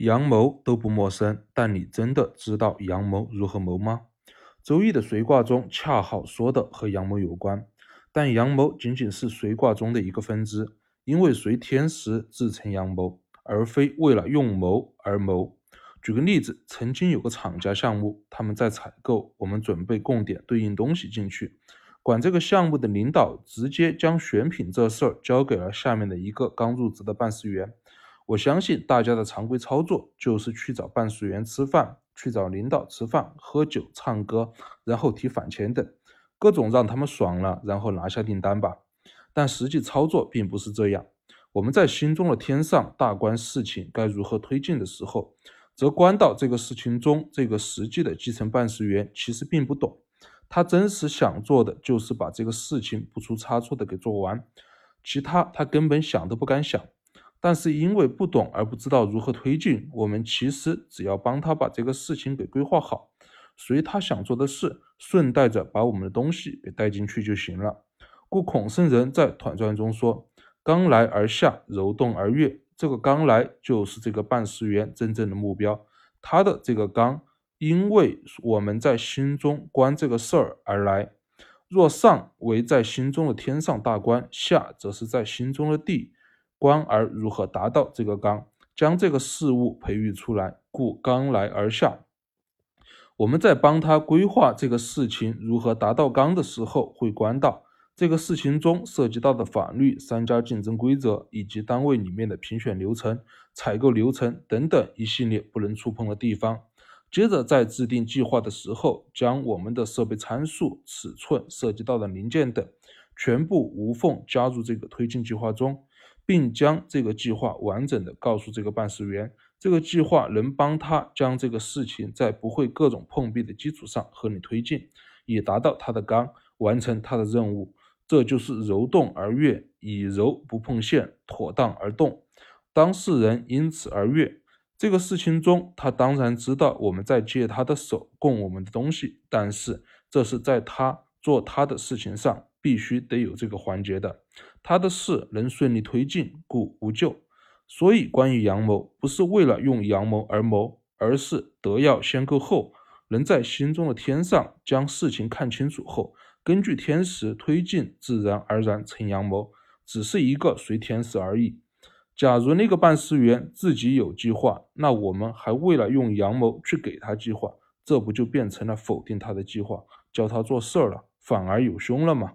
阳谋都不陌生，但你真的知道阳谋如何谋吗？周易的随卦中恰好说的和阳谋有关，但阳谋仅仅是随卦中的一个分支，因为随天时自成阳谋，而非为了用谋而谋。举个例子，曾经有个厂家项目，他们在采购，我们准备供点对应东西进去，管这个项目的领导直接将选品这事儿交给了下面的一个刚入职的办事员。我相信大家的常规操作就是去找办事员吃饭，去找领导吃饭、喝酒、唱歌，然后提返钱等，各种让他们爽了，然后拿下订单吧。但实际操作并不是这样。我们在心中的天上大观事情该如何推进的时候，则观到这个事情中这个实际的基层办事员其实并不懂，他真实想做的就是把这个事情不出差错的给做完，其他他根本想都不敢想。但是因为不懂而不知道如何推进，我们其实只要帮他把这个事情给规划好，随他想做的事，顺带着把我们的东西给带进去就行了。故孔圣人在《团传》中说：“刚来而下，柔动而悦。”这个刚来就是这个办事员真正的目标，他的这个刚，因为我们在心中观这个事儿而来。若上为在心中的天上大观，下则是在心中的地。观而如何达到这个刚，将这个事物培育出来，故刚来而下。我们在帮他规划这个事情如何达到刚的时候，会观到这个事情中涉及到的法律、商家竞争规则以及单位里面的评选流程、采购流程等等一系列不能触碰的地方。接着在制定计划的时候，将我们的设备参数、尺寸、涉及到的零件等全部无缝加入这个推进计划中。并将这个计划完整的告诉这个办事员，这个计划能帮他将这个事情在不会各种碰壁的基础上合理推进，以达到他的纲，完成他的任务。这就是柔动而悦，以柔不碰线，妥当而动，当事人因此而悦。这个事情中，他当然知道我们在借他的手供我们的东西，但是这是在他做他的事情上。必须得有这个环节的，他的事能顺利推进，故无咎。所以，关于阳谋，不是为了用阳谋而谋，而是德要先够厚，能在心中的天上将事情看清楚后，根据天时推进，自然而然成阳谋，只是一个随天时而已。假如那个办事员自己有计划，那我们还为了用阳谋去给他计划，这不就变成了否定他的计划，教他做事儿了，反而有凶了吗？